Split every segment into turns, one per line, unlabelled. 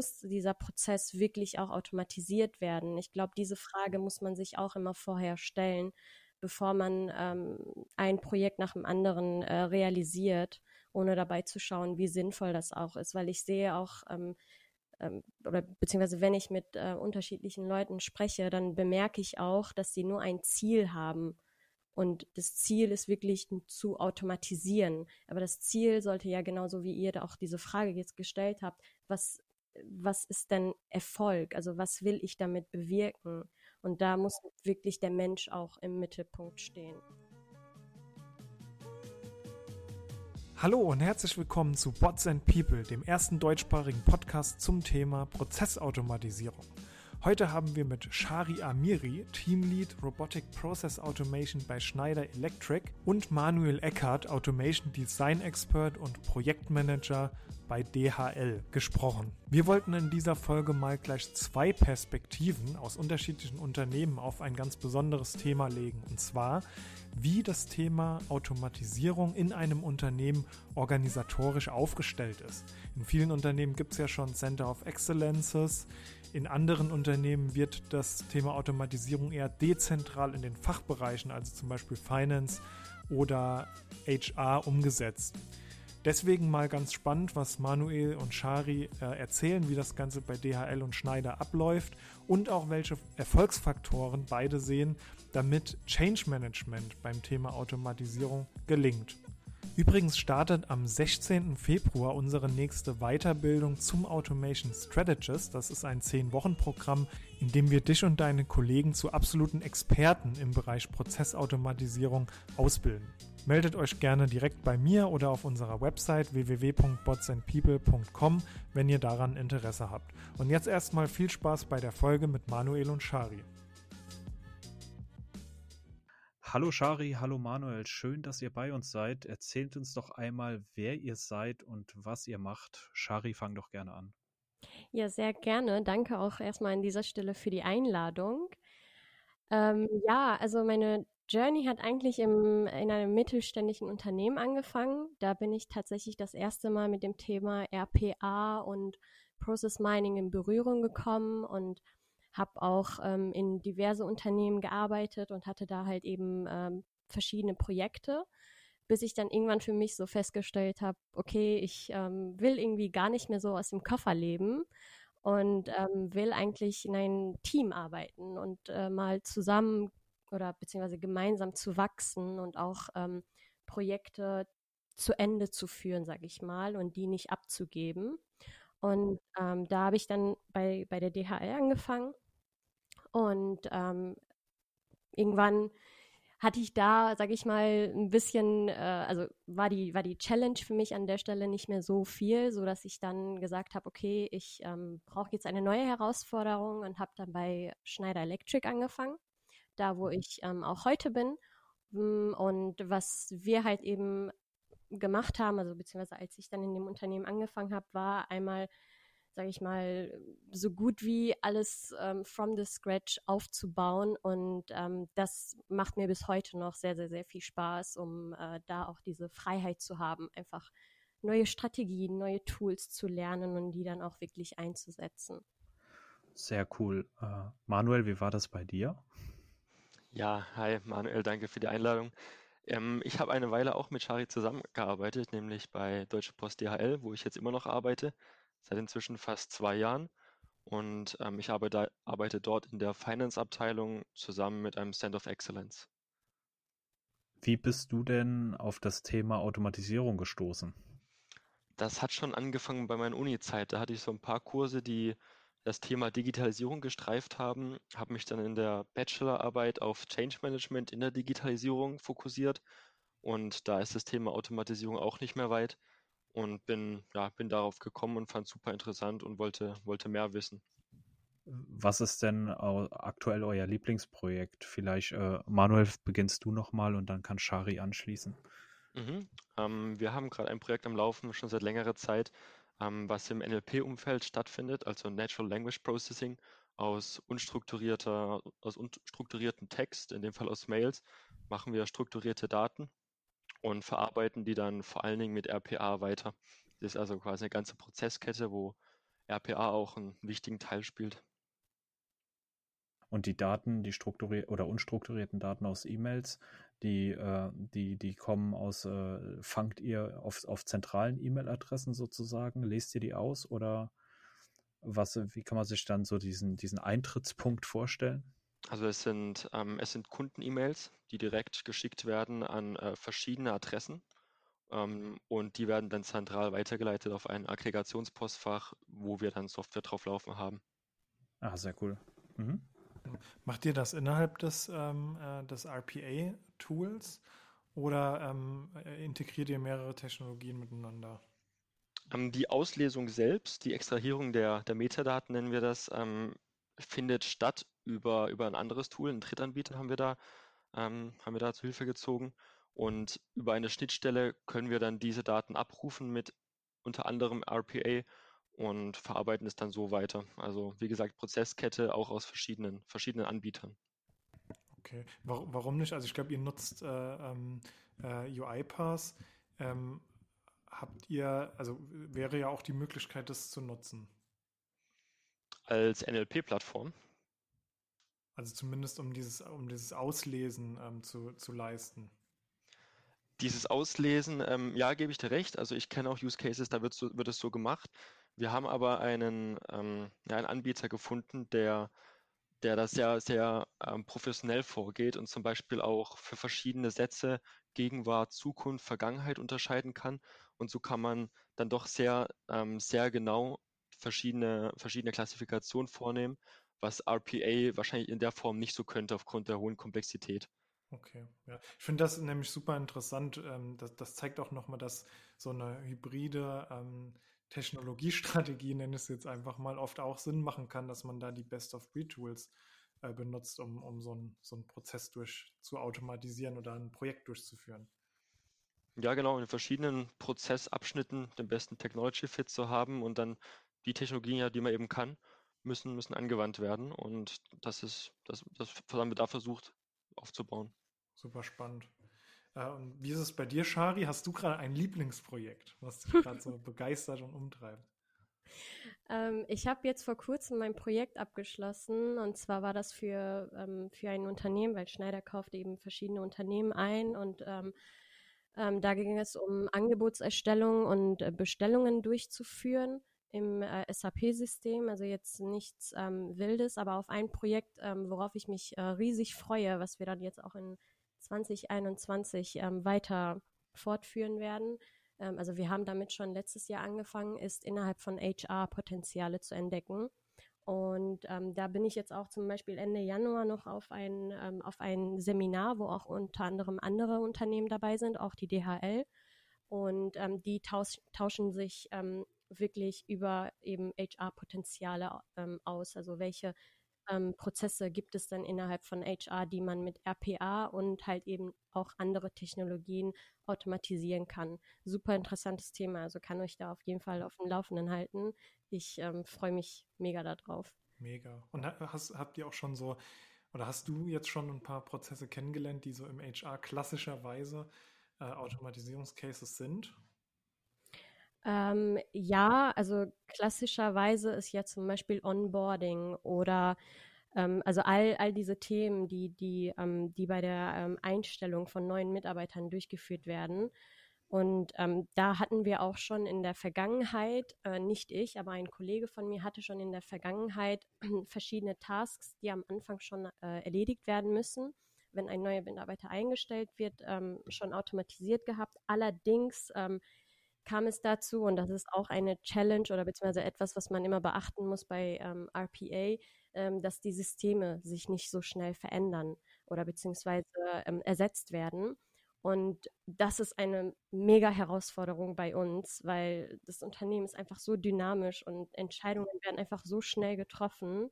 muss dieser Prozess wirklich auch automatisiert werden? Ich glaube, diese Frage muss man sich auch immer vorher stellen, bevor man ähm, ein Projekt nach dem anderen äh, realisiert, ohne dabei zu schauen, wie sinnvoll das auch ist. Weil ich sehe auch, ähm, ähm, oder beziehungsweise wenn ich mit äh, unterschiedlichen Leuten spreche, dann bemerke ich auch, dass sie nur ein Ziel haben. Und das Ziel ist wirklich zu automatisieren. Aber das Ziel sollte ja genauso wie ihr auch diese Frage jetzt gestellt habt, was, was ist denn Erfolg? Also was will ich damit bewirken? Und da muss wirklich der Mensch auch im Mittelpunkt stehen.
Hallo und herzlich willkommen zu Bots and People, dem ersten deutschsprachigen Podcast zum Thema Prozessautomatisierung. Heute haben wir mit Shari Amiri, Teamlead Robotic Process Automation bei Schneider Electric und Manuel Eckert, Automation Design Expert und Projektmanager bei DHL gesprochen. Wir wollten in dieser Folge mal gleich zwei Perspektiven aus unterschiedlichen Unternehmen auf ein ganz besonderes Thema legen. Und zwar, wie das Thema Automatisierung in einem Unternehmen organisatorisch aufgestellt ist. In vielen Unternehmen gibt es ja schon Center of Excellences. In anderen Unternehmen wird das Thema Automatisierung eher dezentral in den Fachbereichen, also zum Beispiel Finance oder HR, umgesetzt. Deswegen mal ganz spannend, was Manuel und Shari äh, erzählen, wie das Ganze bei DHL und Schneider abläuft und auch welche Erfolgsfaktoren beide sehen, damit Change Management beim Thema Automatisierung gelingt. Übrigens startet am 16. Februar unsere nächste Weiterbildung zum Automation Strategist. Das ist ein 10-Wochen-Programm, in dem wir dich und deine Kollegen zu absoluten Experten im Bereich Prozessautomatisierung ausbilden. Meldet euch gerne direkt bei mir oder auf unserer Website www.botsandpeople.com, wenn ihr daran Interesse habt. Und jetzt erstmal viel Spaß bei der Folge mit Manuel und Shari.
Hallo Shari, hallo Manuel, schön, dass ihr bei uns seid. Erzählt uns doch einmal, wer ihr seid und was ihr macht. Shari, fang doch gerne an.
Ja, sehr gerne. Danke auch erstmal an dieser Stelle für die Einladung. Ähm, ja, also meine Journey hat eigentlich im, in einem mittelständischen Unternehmen angefangen. Da bin ich tatsächlich das erste Mal mit dem Thema RPA und Process Mining in Berührung gekommen und habe auch ähm, in diverse Unternehmen gearbeitet und hatte da halt eben ähm, verschiedene Projekte, bis ich dann irgendwann für mich so festgestellt habe, okay, ich ähm, will irgendwie gar nicht mehr so aus dem Koffer leben und ähm, will eigentlich in ein Team arbeiten und äh, mal zusammen oder beziehungsweise gemeinsam zu wachsen und auch ähm, Projekte zu Ende zu führen, sage ich mal, und die nicht abzugeben. Und ähm, da habe ich dann bei, bei der DHL angefangen und ähm, irgendwann hatte ich da, sage ich mal, ein bisschen, äh, also war die war die Challenge für mich an der Stelle nicht mehr so viel, so dass ich dann gesagt habe, okay, ich ähm, brauche jetzt eine neue Herausforderung und habe dann bei Schneider Electric angefangen, da wo ich ähm, auch heute bin. Mm, und was wir halt eben gemacht haben, also beziehungsweise als ich dann in dem Unternehmen angefangen habe, war einmal sage ich mal, so gut wie alles ähm, from the scratch aufzubauen. Und ähm, das macht mir bis heute noch sehr, sehr, sehr viel Spaß, um äh, da auch diese Freiheit zu haben, einfach neue Strategien, neue Tools zu lernen und die dann auch wirklich einzusetzen.
Sehr cool. Uh, Manuel, wie war das bei dir?
Ja, hi Manuel, danke für die Einladung. Ähm, ich habe eine Weile auch mit Shari zusammengearbeitet, nämlich bei Deutsche Post DHL, wo ich jetzt immer noch arbeite seit inzwischen fast zwei Jahren. Und ähm, ich arbeite, arbeite dort in der Finance-Abteilung zusammen mit einem Center of Excellence.
Wie bist du denn auf das Thema Automatisierung gestoßen?
Das hat schon angefangen bei meiner Uni-Zeit. Da hatte ich so ein paar Kurse, die das Thema Digitalisierung gestreift haben, habe mich dann in der Bachelorarbeit auf Change Management in der Digitalisierung fokussiert und da ist das Thema Automatisierung auch nicht mehr weit und bin, ja, bin darauf gekommen und fand es super interessant und wollte, wollte mehr wissen.
Was ist denn aktuell euer Lieblingsprojekt? Vielleicht, äh, Manuel, beginnst du nochmal und dann kann Shari anschließen.
Mhm. Ähm, wir haben gerade ein Projekt am Laufen, schon seit längerer Zeit, ähm, was im NLP-Umfeld stattfindet, also Natural Language Processing aus unstrukturierter, aus unstrukturierten Text, in dem Fall aus Mails, machen wir strukturierte Daten und verarbeiten die dann vor allen Dingen mit RPA weiter. Das ist also quasi eine ganze Prozesskette, wo RPA auch einen wichtigen Teil spielt.
Und die Daten, die strukturierten oder unstrukturierten Daten aus E-Mails, die, äh, die, die kommen aus, äh, fangt ihr auf, auf zentralen E-Mail-Adressen sozusagen, lest ihr die aus oder was, wie kann man sich dann so diesen, diesen Eintrittspunkt vorstellen?
Also es sind, ähm, es sind Kunden-E-Mails, die direkt geschickt werden an äh, verschiedene Adressen ähm, und die werden dann zentral weitergeleitet auf ein Aggregationspostfach, wo wir dann Software drauf laufen haben.
Ah, sehr cool. Mhm.
Macht ihr das innerhalb des, ähm, äh, des RPA-Tools oder ähm, äh, integriert ihr mehrere Technologien miteinander?
Ähm, die Auslesung selbst, die Extrahierung der, der Metadaten nennen wir das, ähm, findet statt über, über ein anderes Tool, einen Drittanbieter haben wir da, ähm, haben wir da zu Hilfe gezogen. Und über eine Schnittstelle können wir dann diese Daten abrufen mit unter anderem RPA und verarbeiten es dann so weiter. Also wie gesagt, Prozesskette auch aus verschiedenen, verschiedenen Anbietern.
Okay, warum nicht? Also ich glaube, ihr nutzt äh, ähm, äh, UiPath. Ähm, habt ihr, also wäre ja auch die Möglichkeit, das zu nutzen.
Als NLP-Plattform?
Also zumindest um dieses, um dieses Auslesen ähm, zu, zu leisten.
Dieses Auslesen, ähm, ja, gebe ich dir recht. Also ich kenne auch Use Cases, da wird, so, wird es so gemacht. Wir haben aber einen, ähm, ja, einen Anbieter gefunden, der, der das sehr, sehr ähm, professionell vorgeht und zum Beispiel auch für verschiedene Sätze Gegenwart, Zukunft, Vergangenheit unterscheiden kann. Und so kann man dann doch sehr, ähm, sehr genau verschiedene, verschiedene Klassifikationen vornehmen, was RPA wahrscheinlich in der Form nicht so könnte aufgrund der hohen Komplexität.
Okay, ja. Ich finde das nämlich super interessant. Ähm, das, das zeigt auch nochmal, dass so eine hybride ähm, Technologiestrategie, nenne ich es jetzt einfach mal, oft auch Sinn machen kann, dass man da die Best-of-Breed-Tools äh, benutzt, um, um so, ein, so einen Prozess durch zu automatisieren oder ein Projekt durchzuführen.
Ja, genau, in verschiedenen Prozessabschnitten den besten Technology-Fit zu haben und dann die Technologien, die man eben kann, müssen, müssen angewandt werden. Und das ist, das, das haben wir da versucht aufzubauen.
Super spannend. Äh, und wie ist es bei dir, Shari? Hast du gerade ein Lieblingsprojekt, was dich gerade so begeistert und umtreibt?
Ähm, ich habe jetzt vor kurzem mein Projekt abgeschlossen und zwar war das für, ähm, für ein Unternehmen, weil Schneider kauft eben verschiedene Unternehmen ein und ähm, ähm da ging es um Angebotserstellung und äh, Bestellungen durchzuführen im äh, SAP-System. Also jetzt nichts ähm, Wildes, aber auf ein Projekt, ähm, worauf ich mich äh, riesig freue, was wir dann jetzt auch in 2021 ähm, weiter fortführen werden. Ähm, also wir haben damit schon letztes Jahr angefangen, ist innerhalb von HR Potenziale zu entdecken. Und ähm, da bin ich jetzt auch zum Beispiel Ende Januar noch auf ein, ähm, auf ein Seminar, wo auch unter anderem andere Unternehmen dabei sind, auch die DHL. Und ähm, die tausch, tauschen sich ähm, wirklich über eben HR-Potenziale ähm, aus. Also welche ähm, Prozesse gibt es dann innerhalb von HR, die man mit RPA und halt eben auch andere Technologien automatisieren kann. Super interessantes Thema, also kann euch da auf jeden Fall auf dem Laufenden halten. Ich ähm, freue mich mega darauf.
Mega. Und hast, habt ihr auch schon so, oder hast du jetzt schon ein paar Prozesse kennengelernt, die so im HR klassischerweise äh, Automatisierungscases sind?
Ähm, ja, also klassischerweise ist ja zum Beispiel Onboarding oder ähm, also all, all diese Themen, die, die, ähm, die bei der ähm, Einstellung von neuen Mitarbeitern durchgeführt werden. Und ähm, da hatten wir auch schon in der Vergangenheit, äh, nicht ich, aber ein Kollege von mir hatte schon in der Vergangenheit verschiedene Tasks, die am Anfang schon äh, erledigt werden müssen, wenn ein neuer Mitarbeiter eingestellt wird, ähm, schon automatisiert gehabt. Allerdings kam es dazu, und das ist auch eine Challenge oder beziehungsweise etwas, was man immer beachten muss bei ähm, RPA, ähm, dass die Systeme sich nicht so schnell verändern oder beziehungsweise ähm, ersetzt werden. Und das ist eine mega Herausforderung bei uns, weil das Unternehmen ist einfach so dynamisch und Entscheidungen werden einfach so schnell getroffen,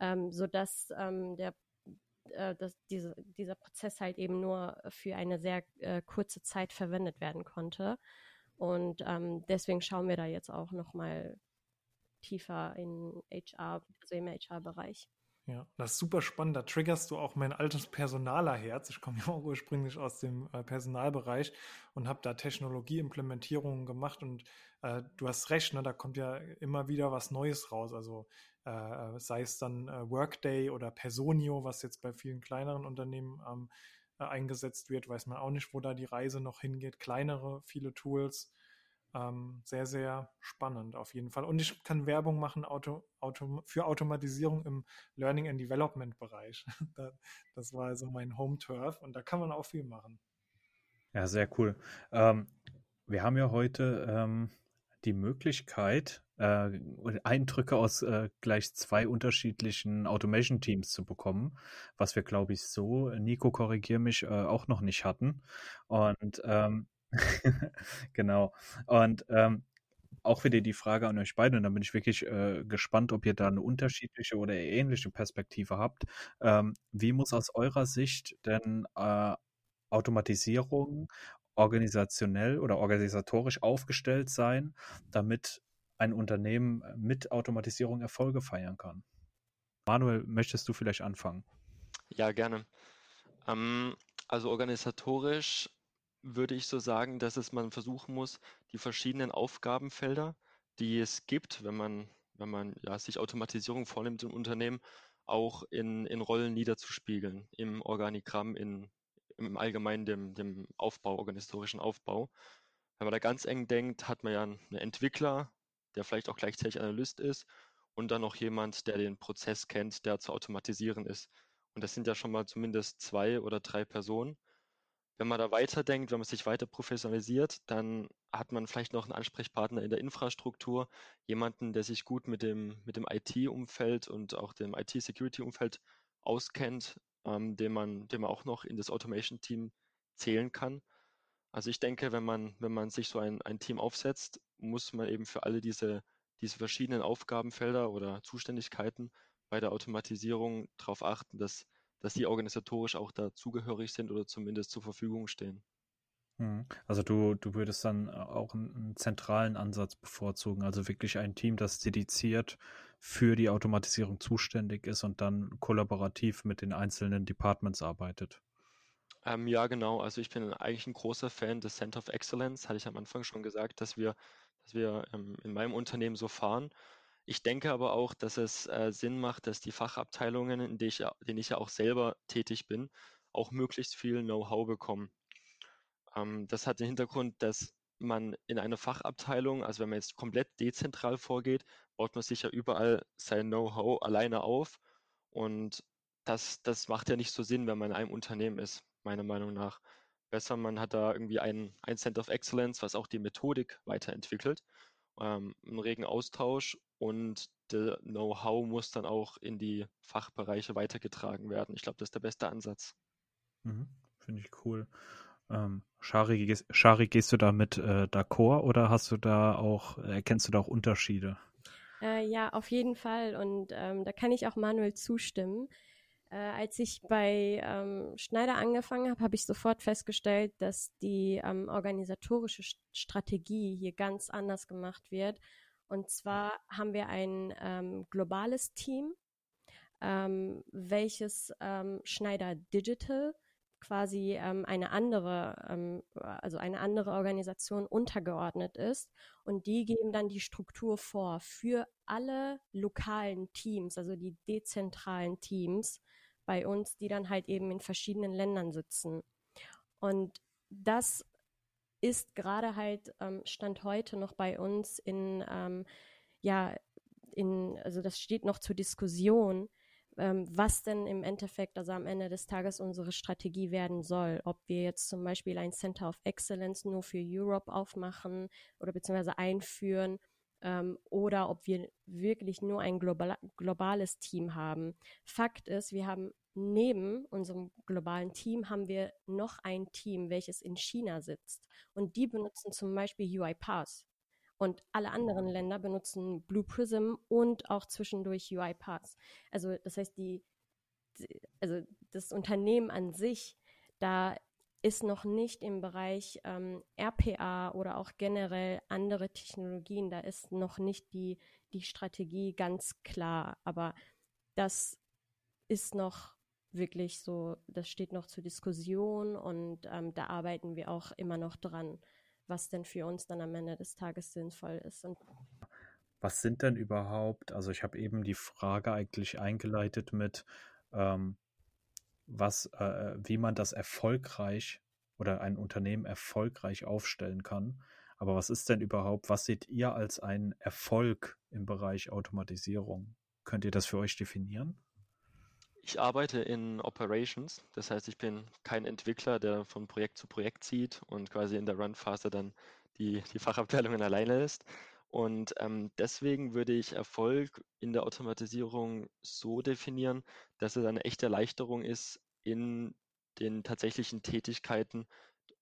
ähm, sodass ähm, der äh, dass diese, dieser Prozess halt eben nur für eine sehr äh, kurze Zeit verwendet werden konnte. Und ähm, deswegen schauen wir da jetzt auch nochmal tiefer in HR, also im HR-Bereich.
Ja, das ist super spannend. Da triggerst du auch mein altes Personalerherz. Ich komme ja auch ursprünglich aus dem äh, Personalbereich und habe da Technologieimplementierungen gemacht. Und äh, du hast recht, ne, da kommt ja immer wieder was Neues raus. Also äh, sei es dann äh, Workday oder Personio, was jetzt bei vielen kleineren Unternehmen ähm, äh, eingesetzt wird, weiß man auch nicht, wo da die Reise noch hingeht. Kleinere, viele Tools. Ähm, sehr, sehr spannend auf jeden Fall. Und ich kann Werbung machen Auto, Auto, für Automatisierung im Learning and Development Bereich. das war also mein Home Turf und da kann man auch viel machen.
Ja, sehr cool. Ähm, wir haben ja heute ähm, die Möglichkeit, äh, Eindrücke aus äh, gleich zwei unterschiedlichen Automation-Teams zu bekommen, was wir, glaube ich, so, Nico, korrigier mich, äh, auch noch nicht hatten. Und ähm, genau. Und ähm, auch wieder die Frage an euch beide, und da bin ich wirklich äh, gespannt, ob ihr da eine unterschiedliche oder ähnliche Perspektive habt. Ähm, wie muss aus eurer Sicht denn äh, Automatisierung organisationell oder organisatorisch aufgestellt sein, damit ein Unternehmen mit Automatisierung Erfolge feiern kann? Manuel, möchtest du vielleicht anfangen?
Ja, gerne. Ähm, also organisatorisch würde ich so sagen, dass es man versuchen muss, die verschiedenen Aufgabenfelder, die es gibt, wenn man, wenn man ja, sich Automatisierung vornimmt im Unternehmen, auch in, in Rollen niederzuspiegeln, im Organigramm, in, im Allgemeinen dem, dem Aufbau, organisatorischen Aufbau. Wenn man da ganz eng denkt, hat man ja einen Entwickler, der vielleicht auch gleichzeitig Analyst ist und dann noch jemand, der den Prozess kennt, der zu automatisieren ist. Und das sind ja schon mal zumindest zwei oder drei Personen. Wenn man da weiterdenkt, wenn man sich weiter professionalisiert, dann hat man vielleicht noch einen Ansprechpartner in der Infrastruktur, jemanden, der sich gut mit dem, mit dem IT-Umfeld und auch dem IT-Security-Umfeld auskennt, ähm, den, man, den man auch noch in das Automation-Team zählen kann. Also ich denke, wenn man, wenn man sich so ein, ein Team aufsetzt, muss man eben für alle diese, diese verschiedenen Aufgabenfelder oder Zuständigkeiten bei der Automatisierung darauf achten, dass dass die organisatorisch auch dazugehörig sind oder zumindest zur Verfügung stehen.
Mhm. Also du, du würdest dann auch einen, einen, zentralen Ansatz bevorzugen, also wirklich ein Team, das dediziert für die Automatisierung zuständig ist und dann kollaborativ mit den einzelnen Departments arbeitet.
Ähm, ja, genau. Also ich bin eigentlich ein großer Fan des Center of Excellence, hatte ich am Anfang schon gesagt, dass wir, dass wir ähm, in meinem Unternehmen so fahren. Ich denke aber auch, dass es äh, Sinn macht, dass die Fachabteilungen, in denen ich, ja, denen ich ja auch selber tätig bin, auch möglichst viel Know-how bekommen. Ähm, das hat den Hintergrund, dass man in einer Fachabteilung, also wenn man jetzt komplett dezentral vorgeht, baut man sich ja überall sein Know-how alleine auf. Und das, das macht ja nicht so Sinn, wenn man in einem Unternehmen ist, meiner Meinung nach. Besser, man hat da irgendwie ein, ein Center of Excellence, was auch die Methodik weiterentwickelt ähm, einen regen Austausch und der Know-how muss dann auch in die Fachbereiche weitergetragen werden. Ich glaube, das ist der beste Ansatz.
Mhm, Finde ich cool. Ähm, Shari, gehst, Shari, gehst du da mit äh, d'accord oder hast du da auch, erkennst du da auch Unterschiede?
Äh, ja, auf jeden Fall. Und ähm, da kann ich auch Manuel zustimmen. Äh, als ich bei ähm, Schneider angefangen habe, habe ich sofort festgestellt, dass die ähm, organisatorische Strategie hier ganz anders gemacht wird. Und zwar haben wir ein ähm, globales Team, ähm, welches ähm, Schneider Digital quasi ähm, eine andere, also eine andere Organisation untergeordnet ist. Und die geben dann die Struktur vor für alle lokalen Teams, also die dezentralen Teams bei uns, die dann halt eben in verschiedenen Ländern sitzen. Und das ist gerade halt ähm, Stand heute noch bei uns in, ähm, ja, in, also das steht noch zur Diskussion, ähm, was denn im Endeffekt, also am Ende des Tages unsere Strategie werden soll. Ob wir jetzt zum Beispiel ein Center of Excellence nur für Europe aufmachen oder beziehungsweise einführen ähm, oder ob wir wirklich nur ein global, globales Team haben. Fakt ist, wir haben neben unserem globalen Team haben wir noch ein Team, welches in China sitzt. Und die benutzen zum Beispiel UiPath. Und alle anderen Länder benutzen Blue Prism und auch zwischendurch UiPath. Also das heißt, die, also das Unternehmen an sich, da ist noch nicht im Bereich ähm, RPA oder auch generell andere Technologien, da ist noch nicht die, die Strategie ganz klar. Aber das ist noch wirklich so, das steht noch zur Diskussion und ähm, da arbeiten wir auch immer noch dran, was denn für uns dann am Ende des Tages sinnvoll ist. Und
was sind denn überhaupt, also ich habe eben die Frage eigentlich eingeleitet mit, ähm, was, äh, wie man das erfolgreich oder ein Unternehmen erfolgreich aufstellen kann. Aber was ist denn überhaupt, was seht ihr als einen Erfolg im Bereich Automatisierung? Könnt ihr das für euch definieren?
Ich arbeite in Operations, das heißt, ich bin kein Entwickler, der von Projekt zu Projekt zieht und quasi in der Run-Phase dann die, die Fachabteilungen alleine ist. Und ähm, deswegen würde ich Erfolg in der Automatisierung so definieren, dass es eine echte Erleichterung ist in den tatsächlichen Tätigkeiten,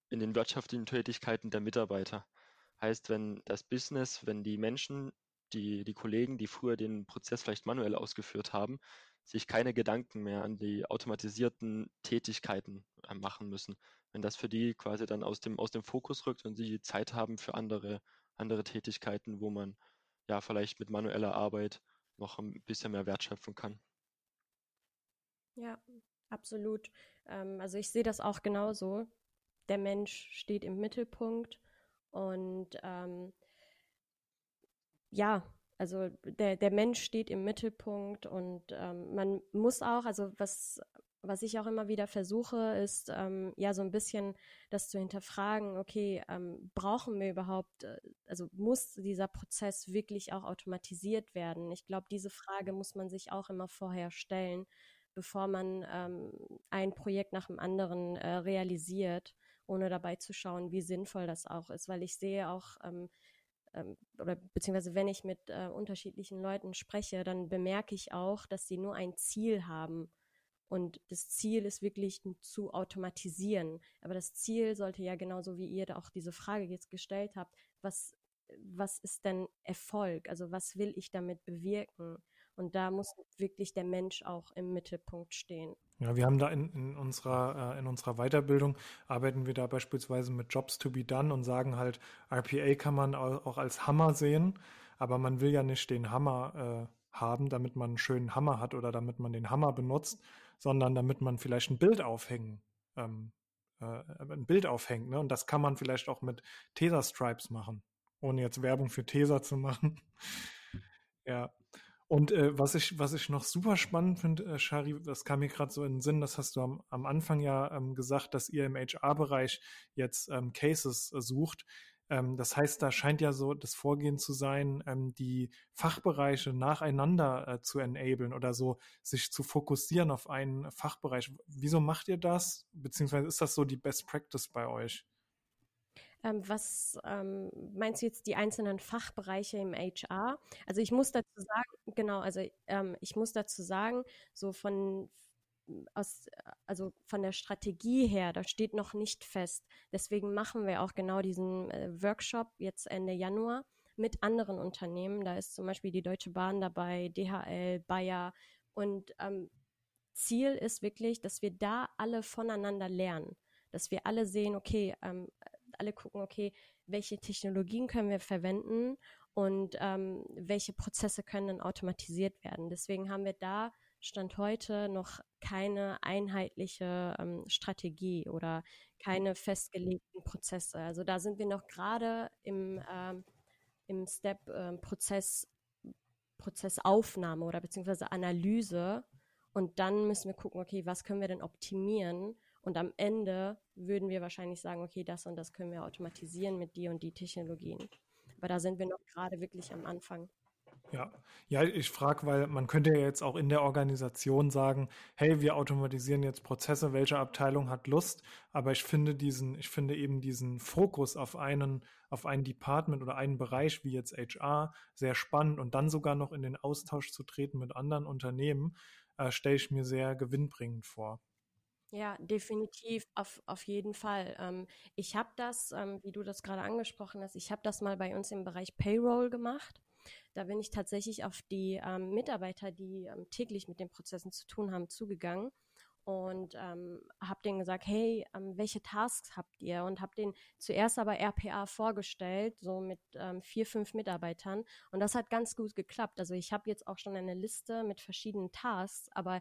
in den wirtschaftlichen Tätigkeiten der Mitarbeiter. Heißt, wenn das Business, wenn die Menschen, die, die Kollegen, die früher den Prozess vielleicht manuell ausgeführt haben, sich keine Gedanken mehr an die automatisierten Tätigkeiten äh, machen müssen. Wenn das für die quasi dann aus dem, aus dem Fokus rückt und sie Zeit haben für andere, andere Tätigkeiten, wo man ja vielleicht mit manueller Arbeit noch ein bisschen mehr Wert schöpfen kann.
Ja, absolut. Ähm, also ich sehe das auch genauso. Der Mensch steht im Mittelpunkt und ähm, ja, also der, der Mensch steht im Mittelpunkt und ähm, man muss auch, also was, was ich auch immer wieder versuche, ist ähm, ja so ein bisschen das zu hinterfragen, okay, ähm, brauchen wir überhaupt, äh, also muss dieser Prozess wirklich auch automatisiert werden? Ich glaube, diese Frage muss man sich auch immer vorher stellen, bevor man ähm, ein Projekt nach dem anderen äh, realisiert, ohne dabei zu schauen, wie sinnvoll das auch ist, weil ich sehe auch, ähm, ähm, oder beziehungsweise wenn ich mit äh, unterschiedlichen Leuten spreche, dann bemerke ich auch, dass sie nur ein Ziel haben. Und das Ziel ist wirklich zu automatisieren. Aber das Ziel sollte ja genauso wie ihr da auch diese Frage jetzt gestellt habt, was, was ist denn Erfolg? Also was will ich damit bewirken? Und da muss wirklich der Mensch auch im Mittelpunkt stehen.
Ja, wir haben da in, in unserer, äh, in unserer Weiterbildung arbeiten wir da beispielsweise mit Jobs to be done und sagen halt, RPA kann man auch als Hammer sehen, aber man will ja nicht den Hammer äh, haben, damit man einen schönen Hammer hat oder damit man den Hammer benutzt, sondern damit man vielleicht ein Bild aufhängen, ähm, äh, ein Bild aufhängt. Ne? Und das kann man vielleicht auch mit Tesa-Stripes machen, ohne jetzt Werbung für Tesa zu machen. ja. Und äh, was ich, was ich noch super spannend finde, äh, Shari, das kam mir gerade so in den Sinn, das hast du am, am Anfang ja ähm, gesagt, dass ihr im HR-Bereich jetzt ähm, Cases äh, sucht. Ähm, das heißt, da scheint ja so das Vorgehen zu sein, ähm, die Fachbereiche nacheinander äh, zu enablen oder so, sich zu fokussieren auf einen Fachbereich. Wieso macht ihr das? Beziehungsweise ist das so die Best Practice bei euch?
Ähm, was ähm, meinst du jetzt die einzelnen Fachbereiche im HR? Also ich muss dazu sagen, genau, also ähm, ich muss dazu sagen, so von aus, also von der Strategie her, da steht noch nicht fest. Deswegen machen wir auch genau diesen äh, Workshop jetzt Ende Januar mit anderen Unternehmen. Da ist zum Beispiel die Deutsche Bahn dabei, DHL, Bayer und ähm, Ziel ist wirklich, dass wir da alle voneinander lernen, dass wir alle sehen, okay, ähm, alle gucken, okay, welche Technologien können wir verwenden und ähm, welche Prozesse können dann automatisiert werden. Deswegen haben wir da Stand heute noch keine einheitliche ähm, Strategie oder keine festgelegten Prozesse. Also da sind wir noch gerade im, ähm, im Step ähm, Prozess, Prozessaufnahme oder beziehungsweise Analyse. Und dann müssen wir gucken, okay, was können wir denn optimieren und am Ende würden wir wahrscheinlich sagen, okay, das und das können wir automatisieren mit die und die Technologien. Aber da sind wir noch gerade wirklich am Anfang.
Ja, ja, ich frage, weil man könnte ja jetzt auch in der Organisation sagen, hey, wir automatisieren jetzt Prozesse, welche Abteilung hat Lust, aber ich finde diesen, ich finde eben diesen Fokus auf einen, auf ein Department oder einen Bereich wie jetzt HR sehr spannend und dann sogar noch in den Austausch zu treten mit anderen Unternehmen, äh, stelle ich mir sehr gewinnbringend vor.
Ja, definitiv, auf, auf jeden Fall. Ähm, ich habe das, ähm, wie du das gerade angesprochen hast, ich habe das mal bei uns im Bereich Payroll gemacht. Da bin ich tatsächlich auf die ähm, Mitarbeiter, die ähm, täglich mit den Prozessen zu tun haben, zugegangen und ähm, habe denen gesagt, hey, ähm, welche Tasks habt ihr? Und habe denen zuerst aber RPA vorgestellt, so mit ähm, vier, fünf Mitarbeitern. Und das hat ganz gut geklappt. Also ich habe jetzt auch schon eine Liste mit verschiedenen Tasks, aber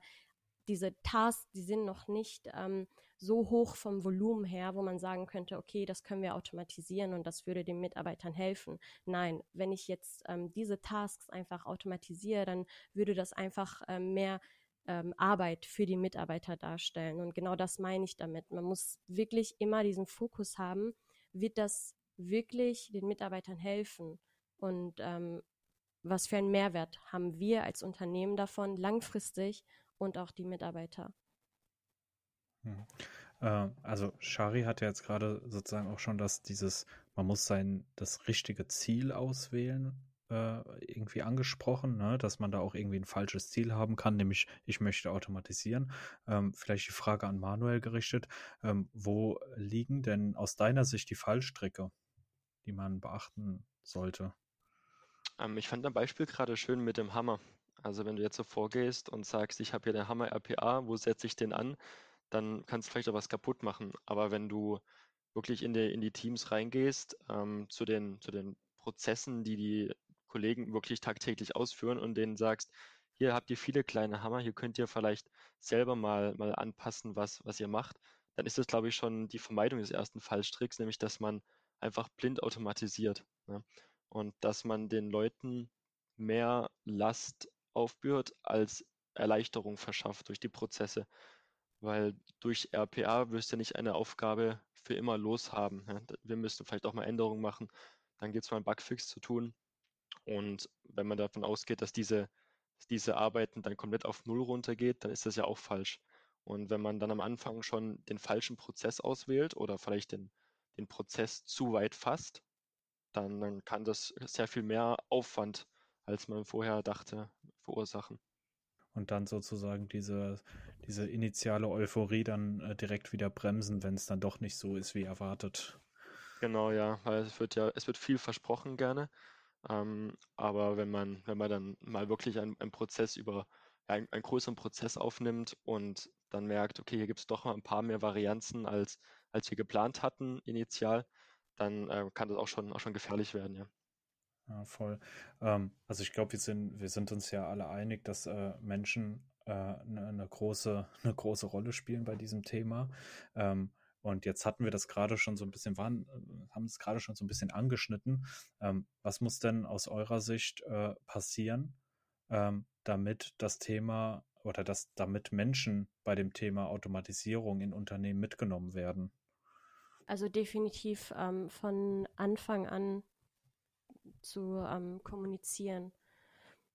diese Tasks, die sind noch nicht ähm, so hoch vom Volumen her, wo man sagen könnte, okay, das können wir automatisieren und das würde den Mitarbeitern helfen. Nein, wenn ich jetzt ähm, diese Tasks einfach automatisiere, dann würde das einfach ähm, mehr ähm, Arbeit für die Mitarbeiter darstellen. Und genau das meine ich damit. Man muss wirklich immer diesen Fokus haben, wird das wirklich den Mitarbeitern helfen? Und ähm, was für einen Mehrwert haben wir als Unternehmen davon langfristig und auch die Mitarbeiter?
Hm. Äh, also Shari hat ja jetzt gerade sozusagen auch schon das, dieses, man muss sein, das richtige Ziel auswählen, äh, irgendwie angesprochen, ne? dass man da auch irgendwie ein falsches Ziel haben kann, nämlich ich möchte automatisieren. Ähm, vielleicht die Frage an Manuel gerichtet, ähm, wo liegen denn aus deiner Sicht die Fallstricke, die man beachten sollte?
Ähm, ich fand ein Beispiel gerade schön mit dem Hammer. Also wenn du jetzt so vorgehst und sagst, ich habe hier den Hammer RPA, wo setze ich den an, dann kannst du vielleicht auch was kaputt machen. Aber wenn du wirklich in die, in die Teams reingehst, ähm, zu, den, zu den Prozessen, die die Kollegen wirklich tagtäglich ausführen und denen sagst, hier habt ihr viele kleine Hammer, hier könnt ihr vielleicht selber mal, mal anpassen, was, was ihr macht, dann ist das, glaube ich, schon die Vermeidung des ersten Fallstricks, nämlich dass man einfach blind automatisiert. Ne? Und dass man den Leuten mehr Last aufbührt als Erleichterung verschafft durch die Prozesse. Weil durch RPA wirst du nicht eine Aufgabe für immer loshaben. Ja? Wir müssen vielleicht auch mal Änderungen machen. Dann gibt es mal einen Bugfix zu tun. Und wenn man davon ausgeht, dass diese, diese Arbeiten dann komplett auf Null runtergeht, dann ist das ja auch falsch. Und wenn man dann am Anfang schon den falschen Prozess auswählt oder vielleicht den, den Prozess zu weit fasst, dann, dann kann das sehr viel mehr Aufwand, als man vorher dachte, verursachen.
Und dann sozusagen diese, diese initiale Euphorie dann äh, direkt wieder bremsen, wenn es dann doch nicht so ist wie erwartet.
Genau, ja, weil es wird ja, es wird viel versprochen gerne. Ähm, aber wenn man, wenn man dann mal wirklich einen, einen Prozess über einen, einen, größeren Prozess aufnimmt und dann merkt, okay, hier gibt es doch mal ein paar mehr Varianzen, als, als wir geplant hatten initial, dann äh, kann das auch schon, auch schon gefährlich werden, ja.
Ja, voll. Ähm, also ich glaube, wir sind, wir sind uns ja alle einig, dass äh, Menschen äh, eine, eine, große, eine große Rolle spielen bei diesem Thema. Ähm, und jetzt hatten wir das gerade schon so ein bisschen, waren, äh, haben es gerade schon so ein bisschen angeschnitten. Ähm, was muss denn aus eurer Sicht äh, passieren, ähm, damit das Thema oder dass damit Menschen bei dem Thema Automatisierung in Unternehmen mitgenommen werden?
Also definitiv ähm, von Anfang an zu ähm, kommunizieren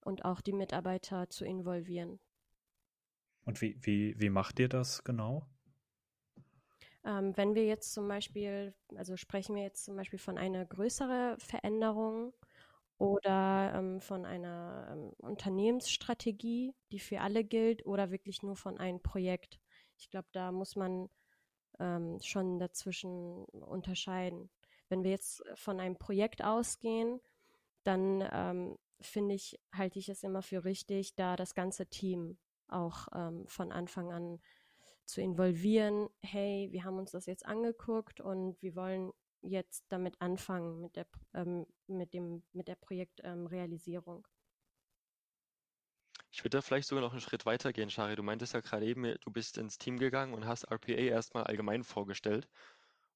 und auch die Mitarbeiter zu involvieren.
Und wie, wie, wie macht ihr das genau?
Ähm, wenn wir jetzt zum Beispiel, also sprechen wir jetzt zum Beispiel von einer größeren Veränderung oder ähm, von einer ähm, Unternehmensstrategie, die für alle gilt, oder wirklich nur von einem Projekt. Ich glaube, da muss man ähm, schon dazwischen unterscheiden. Wenn wir jetzt von einem Projekt ausgehen, dann ähm, finde ich, halte ich es immer für richtig, da das ganze Team auch ähm, von Anfang an zu involvieren, hey, wir haben uns das jetzt angeguckt und wir wollen jetzt damit anfangen mit der ähm, mit dem mit der Projektrealisierung. Ähm,
ich würde da vielleicht sogar noch einen Schritt weiter gehen, Shari. Du meintest ja gerade eben, du bist ins Team gegangen und hast RPA erstmal allgemein vorgestellt.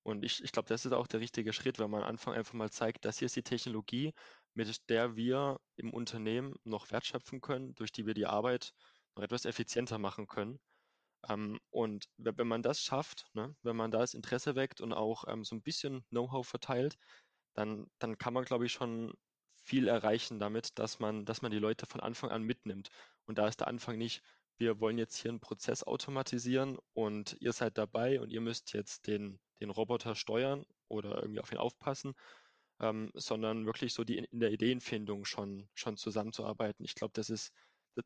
Und ich, ich glaube, das ist auch der richtige Schritt, wenn man am Anfang einfach mal zeigt, das hier ist die Technologie, mit der wir im Unternehmen noch Wert schöpfen können, durch die wir die Arbeit noch etwas effizienter machen können. Ähm, und wenn man das schafft, ne, wenn man da das Interesse weckt und auch ähm, so ein bisschen Know-how verteilt, dann, dann kann man, glaube ich, schon viel erreichen damit, dass man, dass man die Leute von Anfang an mitnimmt. Und da ist der Anfang nicht, wir wollen jetzt hier einen Prozess automatisieren und ihr seid dabei und ihr müsst jetzt den, den Roboter steuern oder irgendwie auf ihn aufpassen, ähm, sondern wirklich so die in der Ideenfindung schon, schon zusammenzuarbeiten. Ich glaube, das ist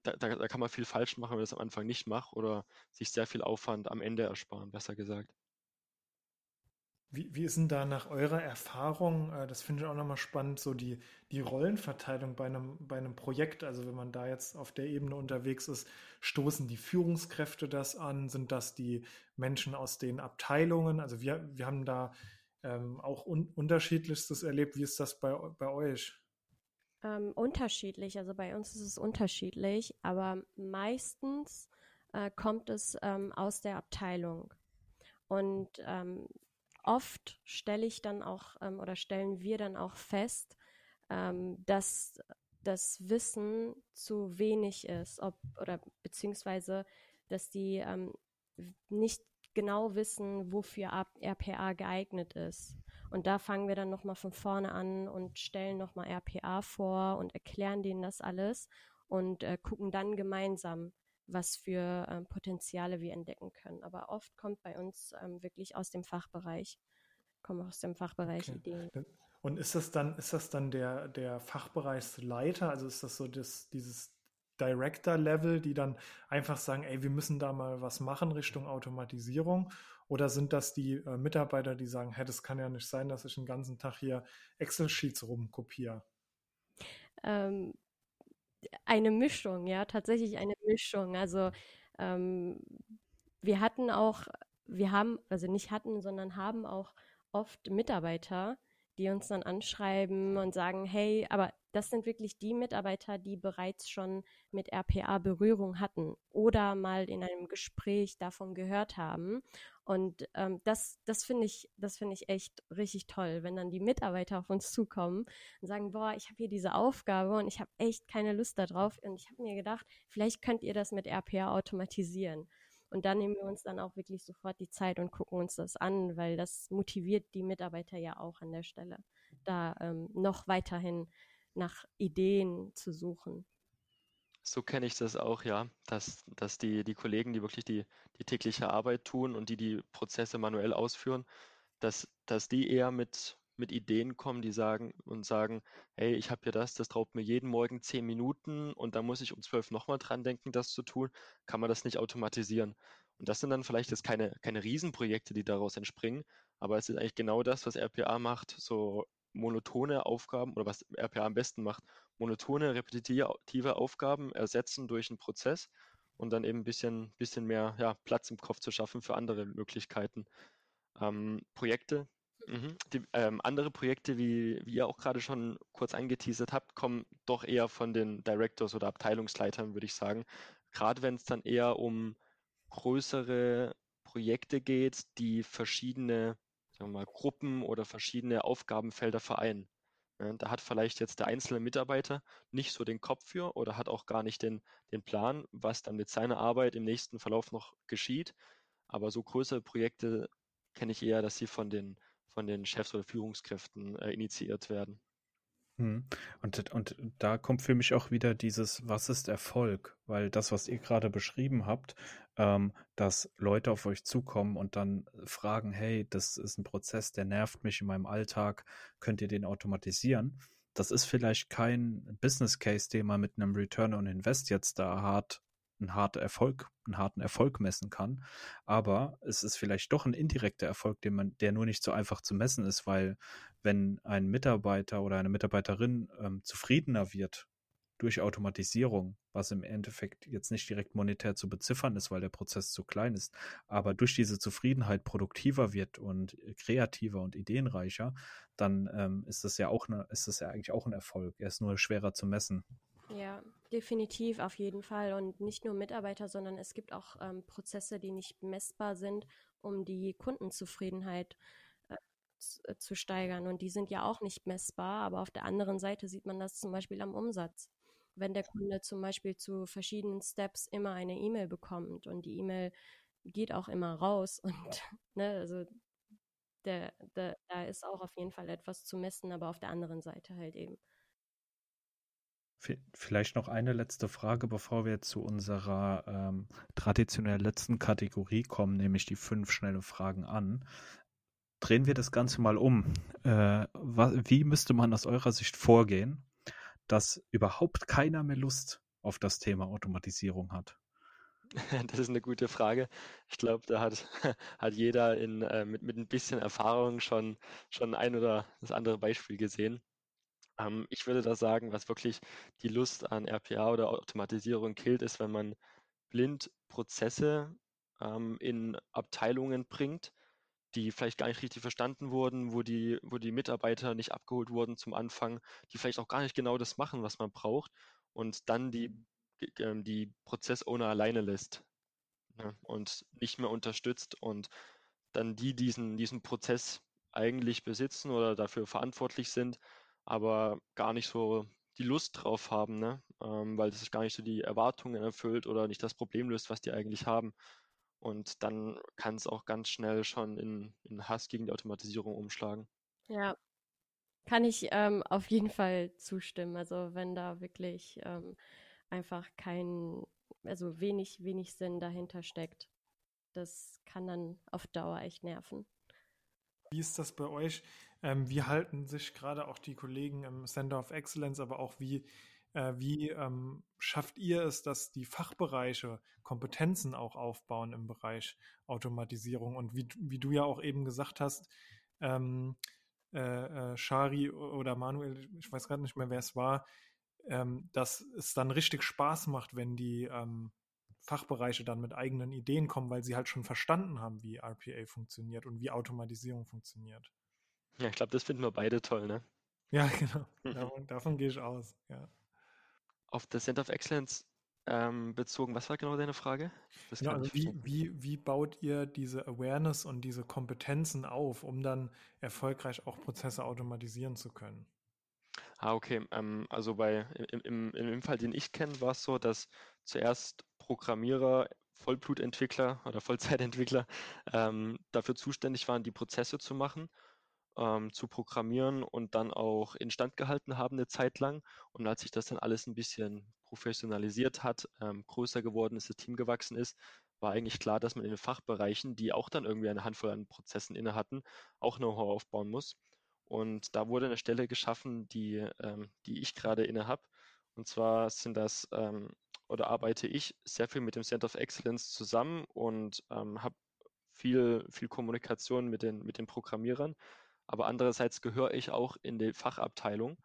da, da, da kann man viel falsch machen, wenn man das am Anfang nicht macht oder sich sehr viel Aufwand am Ende ersparen, besser gesagt.
Wie, wie ist denn da nach eurer Erfahrung, äh, das finde ich auch nochmal spannend, so die, die Rollenverteilung bei einem, bei einem Projekt? Also wenn man da jetzt auf der Ebene unterwegs ist, stoßen die Führungskräfte das an? Sind das die Menschen aus den Abteilungen? Also wir, wir haben da ähm, auch un unterschiedlichstes erlebt. Wie ist das bei, bei euch?
Ähm, unterschiedlich, also bei uns ist es unterschiedlich, aber meistens äh, kommt es ähm, aus der Abteilung. Und ähm, oft stelle ich dann auch ähm, oder stellen wir dann auch fest, ähm, dass das Wissen zu wenig ist, ob oder beziehungsweise, dass die ähm, nicht genau wissen, wofür RPA geeignet ist. Und da fangen wir dann nochmal von vorne an und stellen nochmal RPA vor und erklären denen das alles und äh, gucken dann gemeinsam, was für ähm, Potenziale wir entdecken können. Aber oft kommt bei uns ähm, wirklich aus dem Fachbereich, kommen aus dem Fachbereich okay. Ideen.
Und ist das dann, ist das dann der, der Fachbereichsleiter? Also ist das so das, dieses Director-Level, die dann einfach sagen, ey, wir müssen da mal was machen Richtung Automatisierung? Oder sind das die äh, Mitarbeiter, die sagen, hey, das kann ja nicht sein, dass ich den ganzen Tag hier Excel-Sheets rumkopiere?
Ähm, eine Mischung, ja, tatsächlich eine Mischung. Also ähm, wir hatten auch, wir haben, also nicht hatten, sondern haben auch oft Mitarbeiter, die uns dann anschreiben und sagen, hey, aber das sind wirklich die Mitarbeiter, die bereits schon mit RPA Berührung hatten oder mal in einem Gespräch davon gehört haben. Und ähm, das, das finde ich, das ich echt richtig toll, wenn dann die Mitarbeiter auf uns zukommen und sagen, boah, ich habe hier diese Aufgabe und ich habe echt keine Lust darauf. Und ich habe mir gedacht, vielleicht könnt ihr das mit RPA automatisieren. Und dann nehmen wir uns dann auch wirklich sofort die Zeit und gucken uns das an, weil das motiviert die Mitarbeiter ja auch an der Stelle, da ähm, noch weiterhin nach Ideen zu suchen.
So kenne ich das auch, ja, dass, dass die, die Kollegen, die wirklich die, die tägliche Arbeit tun und die die Prozesse manuell ausführen, dass, dass die eher mit, mit Ideen kommen, die sagen und sagen, hey, ich habe hier das, das raubt mir jeden Morgen zehn Minuten und da muss ich um zwölf nochmal dran denken, das zu tun, kann man das nicht automatisieren. Und das sind dann vielleicht jetzt keine, keine Riesenprojekte, die daraus entspringen, aber es ist eigentlich genau das, was RPA macht, so monotone Aufgaben oder was RPA am besten macht, monotone, repetitive Aufgaben ersetzen durch einen Prozess und dann eben ein bisschen, bisschen mehr ja, Platz im Kopf zu schaffen für andere Möglichkeiten. Ähm, Projekte, Mhm. Die, ähm, andere Projekte, wie, wie ihr auch gerade schon kurz angeteasert habt, kommen doch eher von den Directors oder Abteilungsleitern, würde ich sagen. Gerade wenn es dann eher um größere Projekte geht, die verschiedene sagen wir mal, Gruppen oder verschiedene Aufgabenfelder vereinen. Ja, da hat vielleicht jetzt der einzelne Mitarbeiter nicht so den Kopf für oder hat auch gar nicht den, den Plan, was dann mit seiner Arbeit im nächsten Verlauf noch geschieht. Aber so größere Projekte kenne ich eher, dass sie von den von den Chefs oder Führungskräften äh, initiiert werden.
Hm. Und, und da kommt für mich auch wieder dieses, was ist Erfolg? Weil das, was ihr gerade beschrieben habt, ähm, dass Leute auf euch zukommen und dann fragen, hey, das ist ein Prozess, der nervt mich in meinem Alltag, könnt ihr den automatisieren? Das ist vielleicht kein Business Case, den man mit einem Return on Invest jetzt da hart einen harten Erfolg, einen harten Erfolg messen kann. Aber es ist vielleicht doch ein indirekter Erfolg, den man, der nur nicht so einfach zu messen ist, weil wenn ein Mitarbeiter oder eine Mitarbeiterin ähm, zufriedener wird durch Automatisierung, was im Endeffekt jetzt nicht direkt monetär zu beziffern ist, weil der Prozess zu klein ist, aber durch diese Zufriedenheit produktiver wird und kreativer und ideenreicher, dann ähm, ist das ja auch eine, ist das ja eigentlich auch ein Erfolg. Er ist nur schwerer zu messen.
Ja, definitiv, auf jeden Fall. Und nicht nur Mitarbeiter, sondern es gibt auch ähm, Prozesse, die nicht messbar sind, um die Kundenzufriedenheit äh, äh, zu steigern. Und die sind ja auch nicht messbar, aber auf der anderen Seite sieht man das zum Beispiel am Umsatz. Wenn der Kunde zum Beispiel zu verschiedenen Steps immer eine E-Mail bekommt und die E-Mail geht auch immer raus und ne, also der, der, da ist auch auf jeden Fall etwas zu messen, aber auf der anderen Seite halt eben.
Vielleicht noch eine letzte Frage, bevor wir zu unserer ähm, traditionell letzten Kategorie kommen, nämlich die fünf schnelle Fragen an. Drehen wir das Ganze mal um. Äh, wie müsste man aus eurer Sicht vorgehen, dass überhaupt keiner mehr Lust auf das Thema Automatisierung hat?
Das ist eine gute Frage. Ich glaube, da hat, hat jeder in, äh, mit, mit ein bisschen Erfahrung schon, schon ein oder das andere Beispiel gesehen. Ähm, ich würde da sagen, was wirklich die Lust an RPA oder Automatisierung killt, ist, wenn man blind Prozesse ähm, in Abteilungen bringt, die vielleicht gar nicht richtig verstanden wurden, wo die, wo die Mitarbeiter nicht abgeholt wurden zum Anfang, die vielleicht auch gar nicht genau das machen, was man braucht und dann die, ähm, die Prozessowner alleine lässt. ne, und nicht mehr unterstützt und dann die diesen, diesen Prozess eigentlich besitzen oder dafür verantwortlich sind, aber gar nicht so die Lust drauf haben, ne? Ähm, weil das gar nicht so die Erwartungen erfüllt oder nicht das Problem löst, was die eigentlich haben. Und dann kann es auch ganz schnell schon in, in Hass gegen die Automatisierung umschlagen.
Ja, kann ich ähm, auf jeden Fall zustimmen. Also wenn da wirklich ähm, einfach kein, also wenig, wenig Sinn dahinter steckt, das kann dann auf Dauer echt nerven.
Wie ist das bei euch? Ähm, wie halten sich gerade auch die Kollegen im Center of Excellence, aber auch wie, äh, wie ähm, schafft ihr es, dass die Fachbereiche Kompetenzen auch aufbauen im Bereich Automatisierung? Und wie, wie du ja auch eben gesagt hast, ähm, äh, äh, Shari oder Manuel, ich weiß gerade nicht mehr, wer es war, ähm, dass es dann richtig Spaß macht, wenn die ähm, Fachbereiche dann mit eigenen Ideen kommen, weil sie halt schon verstanden haben, wie RPA funktioniert und wie Automatisierung funktioniert.
Ja, ich glaube, das finden wir beide toll, ne?
Ja, genau. davon, davon gehe ich aus, ja.
Auf das Center of Excellence ähm, bezogen, was war genau deine Frage?
Ja, also wie, wie, wie baut ihr diese Awareness und diese Kompetenzen auf, um dann erfolgreich auch Prozesse automatisieren zu können?
Ah, okay. Ähm, also bei im, im, im Fall, den ich kenne, war es so, dass zuerst Programmierer, Vollblutentwickler oder Vollzeitentwickler ähm, dafür zuständig waren, die Prozesse zu machen ähm, zu programmieren und dann auch instand gehalten haben eine Zeit lang. Und als sich das dann alles ein bisschen professionalisiert hat, ähm, größer geworden ist, das Team gewachsen ist, war eigentlich klar, dass man in den Fachbereichen, die auch dann irgendwie eine Handvoll an Prozessen inne hatten, auch Know-how aufbauen muss. Und da wurde eine Stelle geschaffen, die, ähm, die ich gerade inne habe. Und zwar sind das ähm, oder arbeite ich sehr viel mit dem Center of Excellence zusammen und ähm, habe viel, viel Kommunikation mit den, mit den Programmierern aber andererseits gehöre ich auch in die Fachabteilung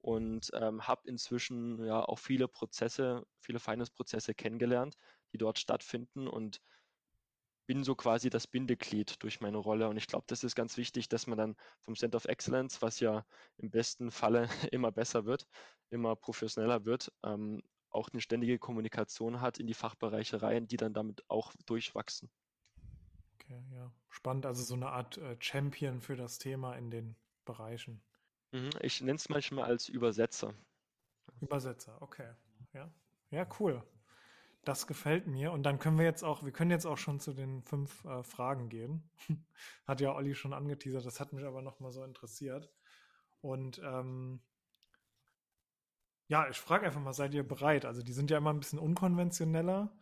und ähm, habe inzwischen ja auch viele Prozesse, viele Finance-Prozesse kennengelernt, die dort stattfinden und bin so quasi das Bindeglied durch meine Rolle. Und ich glaube, das ist ganz wichtig, dass man dann vom Center of Excellence, was ja im besten Falle immer besser wird, immer professioneller wird, ähm, auch eine ständige Kommunikation hat in die Fachbereiche rein, die dann damit auch durchwachsen.
Okay, ja. Spannend, also so eine Art äh, Champion für das Thema in den Bereichen.
Mhm, ich nenne es manchmal als Übersetzer.
Übersetzer, okay. Ja. Ja, cool. Das gefällt mir. Und dann können wir jetzt auch, wir können jetzt auch schon zu den fünf äh, Fragen gehen. hat ja Olli schon angeteasert, das hat mich aber nochmal so interessiert. Und ähm, ja, ich frage einfach mal, seid ihr bereit? Also die sind ja immer ein bisschen unkonventioneller.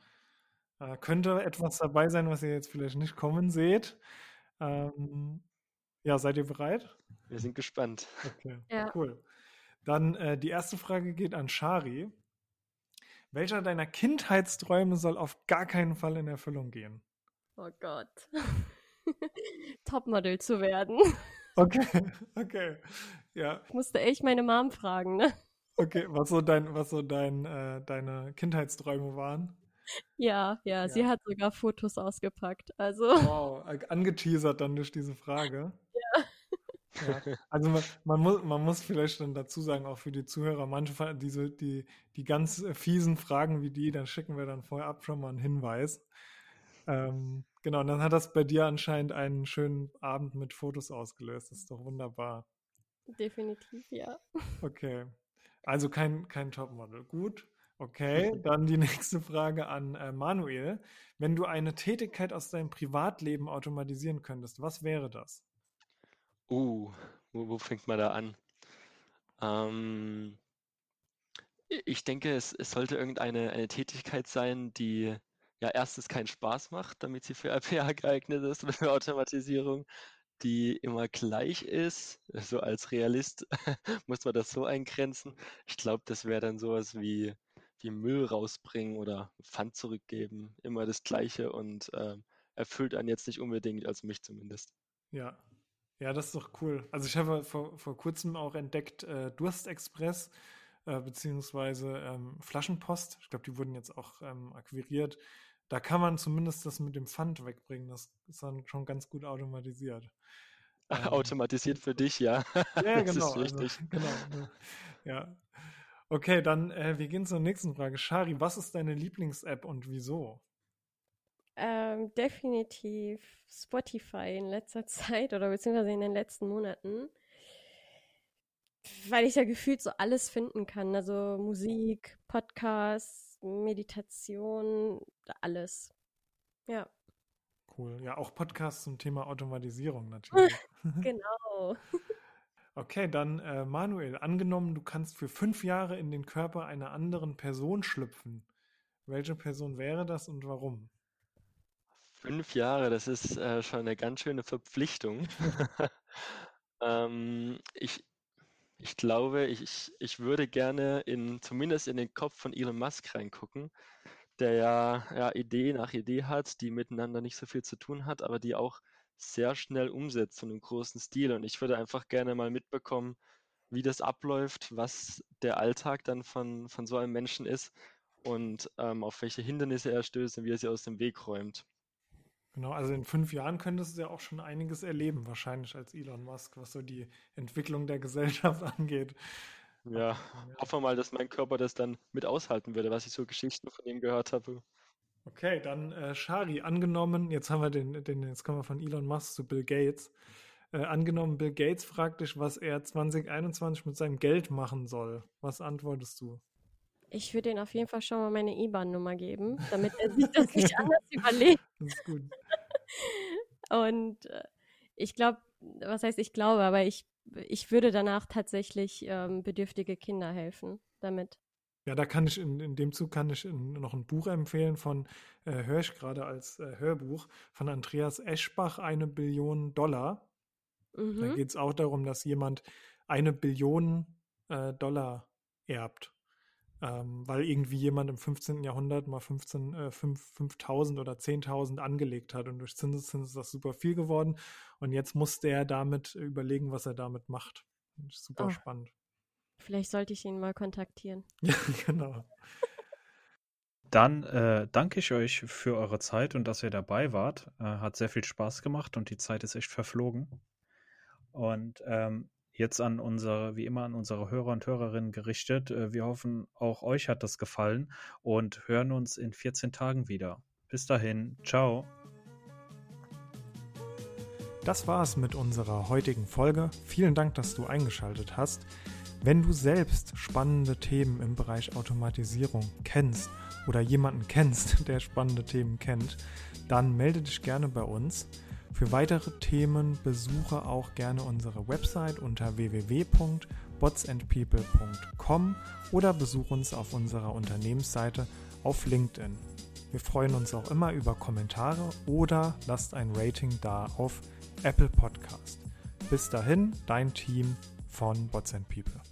Äh, könnte etwas dabei sein, was ihr jetzt vielleicht nicht kommen seht. Ähm, ja, seid ihr bereit?
Wir sind gespannt.
Okay, ja. cool. Dann äh, die erste Frage geht an Shari. Welcher deiner Kindheitsträume soll auf gar keinen Fall in Erfüllung gehen?
Oh Gott. Topmodel zu werden.
Okay, okay. Ja.
Ich musste echt meine Mom fragen, ne?
Okay, was so dein, was so dein, äh, deine Kindheitsträume waren?
Ja, ja, ja, sie hat sogar Fotos ausgepackt. Also.
Wow, angeteasert dann durch diese Frage. Ja. ja. Also man, man, muss, man muss vielleicht dann dazu sagen, auch für die Zuhörer, manche diese, die, die ganz fiesen Fragen wie die, dann schicken wir dann vorab schon mal einen Hinweis. Ähm, genau, und dann hat das bei dir anscheinend einen schönen Abend mit Fotos ausgelöst. Das ist doch wunderbar.
Definitiv, ja.
Okay. Also kein, kein Topmodel. Gut. Okay, dann die nächste Frage an äh, Manuel. Wenn du eine Tätigkeit aus deinem Privatleben automatisieren könntest, was wäre das?
Uh, wo, wo fängt man da an? Ähm, ich denke, es, es sollte irgendeine eine Tätigkeit sein, die ja erstens keinen Spaß macht, damit sie für RPA geeignet ist für Automatisierung, die immer gleich ist. So als Realist muss man das so eingrenzen. Ich glaube, das wäre dann sowas wie wie Müll rausbringen oder Pfand zurückgeben, immer das Gleiche und äh, erfüllt einen jetzt nicht unbedingt, also mich zumindest.
Ja, ja, das ist doch cool. Also ich habe vor, vor kurzem auch entdeckt äh, Durstexpress äh, beziehungsweise ähm, Flaschenpost. Ich glaube, die wurden jetzt auch ähm, akquiriert. Da kann man zumindest das mit dem Pfand wegbringen. Das ist dann schon ganz gut automatisiert.
Ähm, automatisiert für dich, ja.
Ja, genau. Also, genau. Ne. Ja. Okay, dann äh, wir gehen zur nächsten Frage. Shari, was ist deine Lieblings-App und wieso?
Ähm, definitiv Spotify in letzter Zeit oder beziehungsweise in den letzten Monaten. Weil ich da gefühlt so alles finden kann. Also Musik, Podcasts, Meditation, alles. Ja.
Cool. Ja, auch Podcasts zum Thema Automatisierung natürlich.
genau.
Okay, dann äh, Manuel, angenommen, du kannst für fünf Jahre in den Körper einer anderen Person schlüpfen. Welche Person wäre das und warum?
Fünf Jahre, das ist äh, schon eine ganz schöne Verpflichtung. ähm, ich, ich glaube, ich, ich würde gerne in, zumindest in den Kopf von Elon Musk reingucken, der ja, ja Idee nach Idee hat, die miteinander nicht so viel zu tun hat, aber die auch sehr schnell umsetzt und im großen Stil. Und ich würde einfach gerne mal mitbekommen, wie das abläuft, was der Alltag dann von, von so einem Menschen ist und ähm, auf welche Hindernisse er stößt und wie er sie aus dem Weg räumt.
Genau, also in fünf Jahren könntest du ja auch schon einiges erleben, wahrscheinlich als Elon Musk, was so die Entwicklung der Gesellschaft angeht.
Ja, hoffen wir mal, dass mein Körper das dann mit aushalten würde, was ich so Geschichten von ihm gehört habe.
Okay, dann äh, Shari, angenommen, jetzt haben wir den, den, jetzt kommen wir von Elon Musk zu Bill Gates. Äh, angenommen, Bill Gates fragt dich, was er 2021 mit seinem Geld machen soll. Was antwortest du?
Ich würde ihm auf jeden Fall schon mal meine IBAN-Nummer geben, damit er sich das nicht anders überlegt.
Das ist gut.
Und äh, ich glaube, was heißt ich glaube, aber ich, ich würde danach tatsächlich ähm, bedürftige Kinder helfen damit.
Ja, da kann ich in, in dem Zug kann ich in, noch ein Buch empfehlen von, äh, höre ich gerade als äh, Hörbuch, von Andreas Eschbach, eine Billion Dollar. Mhm. Da geht es auch darum, dass jemand eine Billion äh, Dollar erbt ähm, weil irgendwie jemand im 15. Jahrhundert mal 15, äh, 5.000 oder 10.000 angelegt hat und durch Zinseszins ist das super viel geworden und jetzt muss der damit überlegen, was er damit macht. Super oh. spannend.
Vielleicht sollte ich ihn mal kontaktieren.
Ja, genau.
Dann äh, danke ich euch für eure Zeit und dass ihr dabei wart. Äh, hat sehr viel Spaß gemacht und die Zeit ist echt verflogen. Und ähm, jetzt an unsere, wie immer, an unsere Hörer und Hörerinnen gerichtet. Äh, wir hoffen, auch euch hat das gefallen und hören uns in 14 Tagen wieder. Bis dahin, ciao.
Das war's mit unserer heutigen Folge. Vielen Dank, dass du eingeschaltet hast. Wenn du selbst spannende Themen im Bereich Automatisierung kennst oder jemanden kennst, der spannende Themen kennt, dann melde dich gerne bei uns. Für weitere Themen besuche auch gerne unsere Website unter www.botsandpeople.com oder besuche uns auf unserer Unternehmensseite auf LinkedIn. Wir freuen uns auch immer über Kommentare oder lasst ein Rating da auf Apple Podcast. Bis dahin, dein Team von Bots and People.